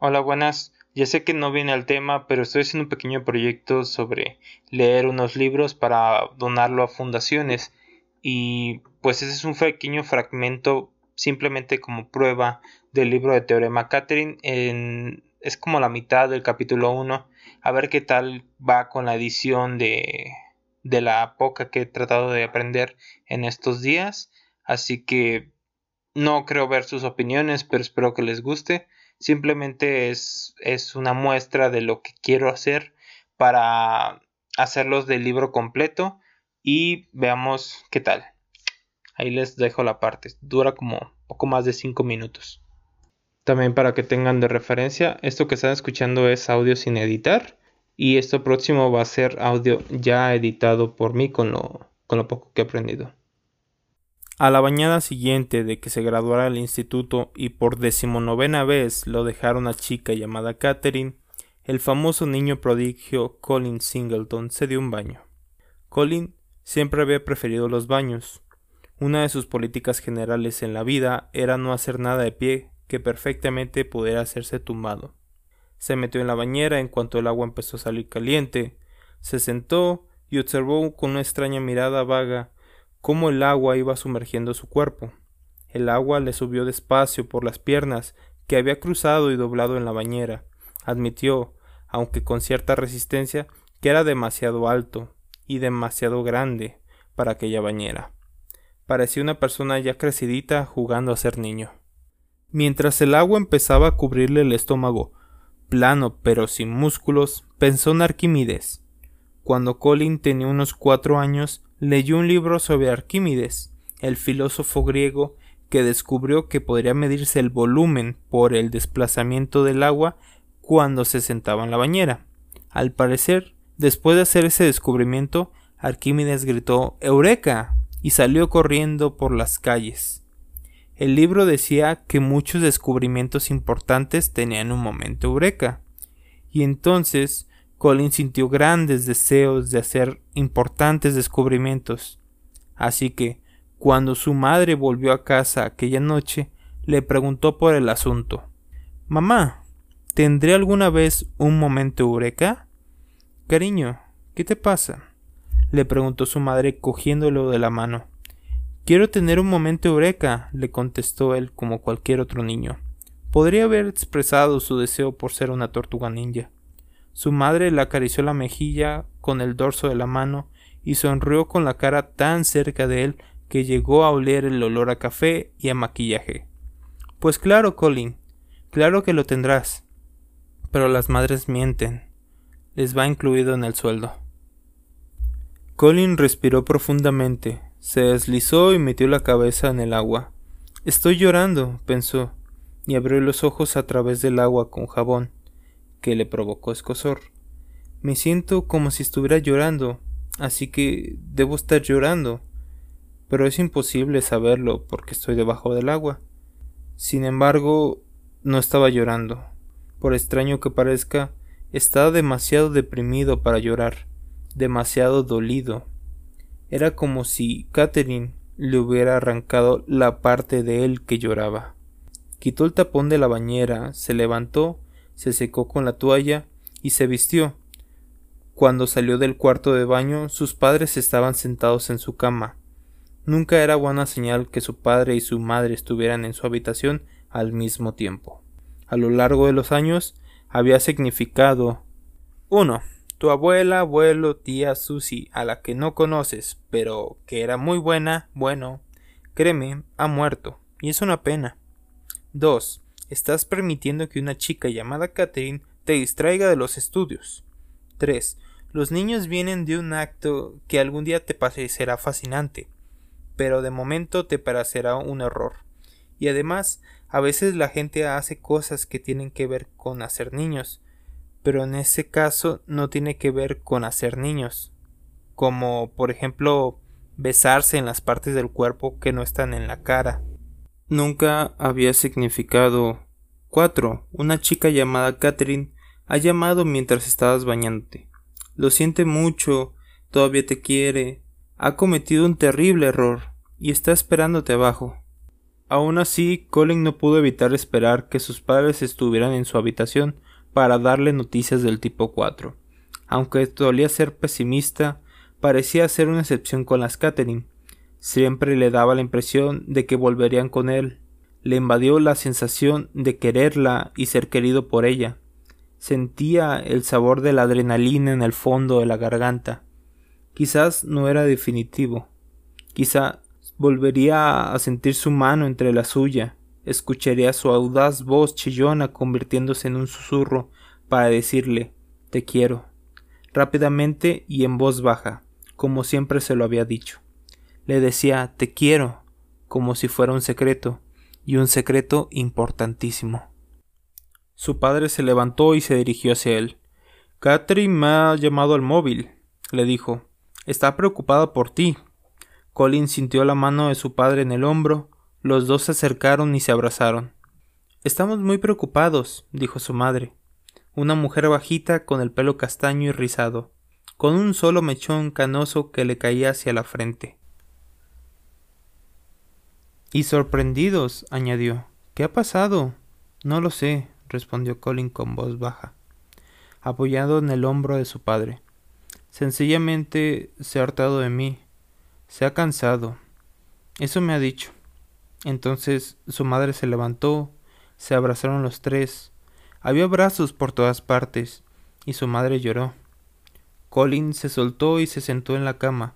Hola, buenas. Ya sé que no viene al tema, pero estoy haciendo un pequeño proyecto sobre leer unos libros para donarlo a fundaciones. Y pues ese es un pequeño fragmento simplemente como prueba del libro de Teorema Catherine. es como la mitad del capítulo 1. A ver qué tal va con la edición de, de la poca que he tratado de aprender en estos días. Así que no creo ver sus opiniones, pero espero que les guste. Simplemente es, es una muestra de lo que quiero hacer para hacerlos del libro completo y veamos qué tal. Ahí les dejo la parte. Dura como poco más de 5 minutos. También para que tengan de referencia, esto que están escuchando es audio sin editar y esto próximo va a ser audio ya editado por mí con lo, con lo poco que he aprendido. A la mañana siguiente de que se graduara del instituto y por decimonovena vez lo dejara una chica llamada Catherine, el famoso niño prodigio Colin Singleton se dio un baño. Colin siempre había preferido los baños. Una de sus políticas generales en la vida era no hacer nada de pie que perfectamente pudiera hacerse tumbado. Se metió en la bañera en cuanto el agua empezó a salir caliente, se sentó y observó con una extraña mirada vaga cómo el agua iba sumergiendo su cuerpo. El agua le subió despacio por las piernas que había cruzado y doblado en la bañera. Admitió, aunque con cierta resistencia, que era demasiado alto y demasiado grande para aquella bañera. Parecía una persona ya crecidita jugando a ser niño. Mientras el agua empezaba a cubrirle el estómago, plano pero sin músculos, pensó en Arquímedes. Cuando Colin tenía unos cuatro años, leyó un libro sobre Arquímedes, el filósofo griego que descubrió que podría medirse el volumen por el desplazamiento del agua cuando se sentaba en la bañera. Al parecer, después de hacer ese descubrimiento, Arquímedes gritó Eureka y salió corriendo por las calles. El libro decía que muchos descubrimientos importantes tenían un momento Eureka, y entonces Colin sintió grandes deseos de hacer importantes descubrimientos. Así que, cuando su madre volvió a casa aquella noche, le preguntó por el asunto. Mamá, ¿tendré alguna vez un momento eureka? Cariño, ¿qué te pasa? le preguntó su madre cogiéndolo de la mano. Quiero tener un momento eureka, le contestó él como cualquier otro niño. Podría haber expresado su deseo por ser una tortuga ninja. Su madre le acarició la mejilla con el dorso de la mano y sonrió con la cara tan cerca de él que llegó a oler el olor a café y a maquillaje. Pues claro, Colin, claro que lo tendrás. Pero las madres mienten. Les va incluido en el sueldo. Colin respiró profundamente, se deslizó y metió la cabeza en el agua. Estoy llorando, pensó, y abrió los ojos a través del agua con jabón que le provocó escosor. Me siento como si estuviera llorando, así que debo estar llorando. Pero es imposible saberlo porque estoy debajo del agua. Sin embargo, no estaba llorando. Por extraño que parezca, estaba demasiado deprimido para llorar, demasiado dolido. Era como si Catherine le hubiera arrancado la parte de él que lloraba. Quitó el tapón de la bañera, se levantó se secó con la toalla y se vistió. Cuando salió del cuarto de baño, sus padres estaban sentados en su cama. Nunca era buena señal que su padre y su madre estuvieran en su habitación al mismo tiempo. A lo largo de los años había significado 1. Tu abuela, abuelo, tía Susie, a la que no conoces, pero que era muy buena, bueno, créeme, ha muerto, y es una pena. 2 estás permitiendo que una chica llamada Catherine te distraiga de los estudios. 3. Los niños vienen de un acto que algún día te parecerá fascinante, pero de momento te parecerá un error. Y además, a veces la gente hace cosas que tienen que ver con hacer niños, pero en ese caso no tiene que ver con hacer niños, como por ejemplo besarse en las partes del cuerpo que no están en la cara nunca había significado. 4. Una chica llamada Catherine ha llamado mientras estabas bañándote. Lo siente mucho, todavía te quiere, ha cometido un terrible error y está esperándote abajo. Aún así, Colin no pudo evitar esperar que sus padres estuvieran en su habitación para darle noticias del tipo 4. Aunque solía ser pesimista, parecía ser una excepción con las Catherine. Siempre le daba la impresión de que volverían con él. Le invadió la sensación de quererla y ser querido por ella. Sentía el sabor de la adrenalina en el fondo de la garganta. Quizás no era definitivo. Quizá volvería a sentir su mano entre la suya. Escucharía su audaz voz chillona convirtiéndose en un susurro para decirle te quiero rápidamente y en voz baja, como siempre se lo había dicho. Le decía te quiero, como si fuera un secreto, y un secreto importantísimo. Su padre se levantó y se dirigió hacia él. Catherine me ha llamado al móvil, le dijo. Está preocupada por ti. Colin sintió la mano de su padre en el hombro, los dos se acercaron y se abrazaron. Estamos muy preocupados, dijo su madre. Una mujer bajita con el pelo castaño y rizado, con un solo mechón canoso que le caía hacia la frente. Y sorprendidos, añadió. ¿Qué ha pasado? No lo sé, respondió Colin con voz baja, apoyado en el hombro de su padre. Sencillamente se ha hartado de mí. Se ha cansado. Eso me ha dicho. Entonces su madre se levantó, se abrazaron los tres. Había brazos por todas partes, y su madre lloró. Colin se soltó y se sentó en la cama.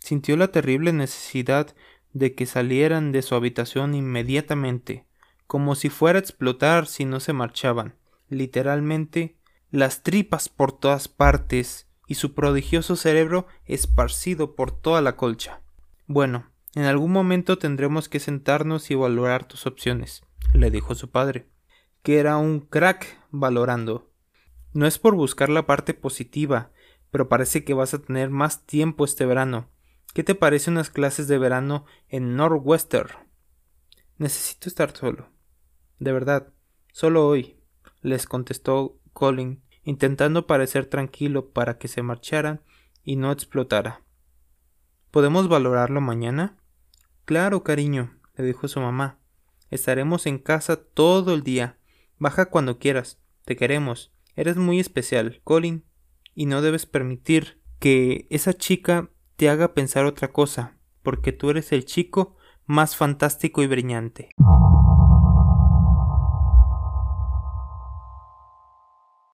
Sintió la terrible necesidad de que salieran de su habitación inmediatamente como si fuera a explotar si no se marchaban. Literalmente, las tripas por todas partes y su prodigioso cerebro esparcido por toda la colcha. Bueno, en algún momento tendremos que sentarnos y valorar tus opciones, le dijo su padre, que era un crack valorando. No es por buscar la parte positiva, pero parece que vas a tener más tiempo este verano. ¿Qué te parece unas clases de verano en Northwestern? Necesito estar solo. De verdad, solo hoy, les contestó Colin, intentando parecer tranquilo para que se marcharan y no explotara. ¿Podemos valorarlo mañana? Claro, cariño, le dijo su mamá. Estaremos en casa todo el día. Baja cuando quieras. Te queremos. Eres muy especial, Colin, y no debes permitir que esa chica te haga pensar otra cosa, porque tú eres el chico más fantástico y brillante.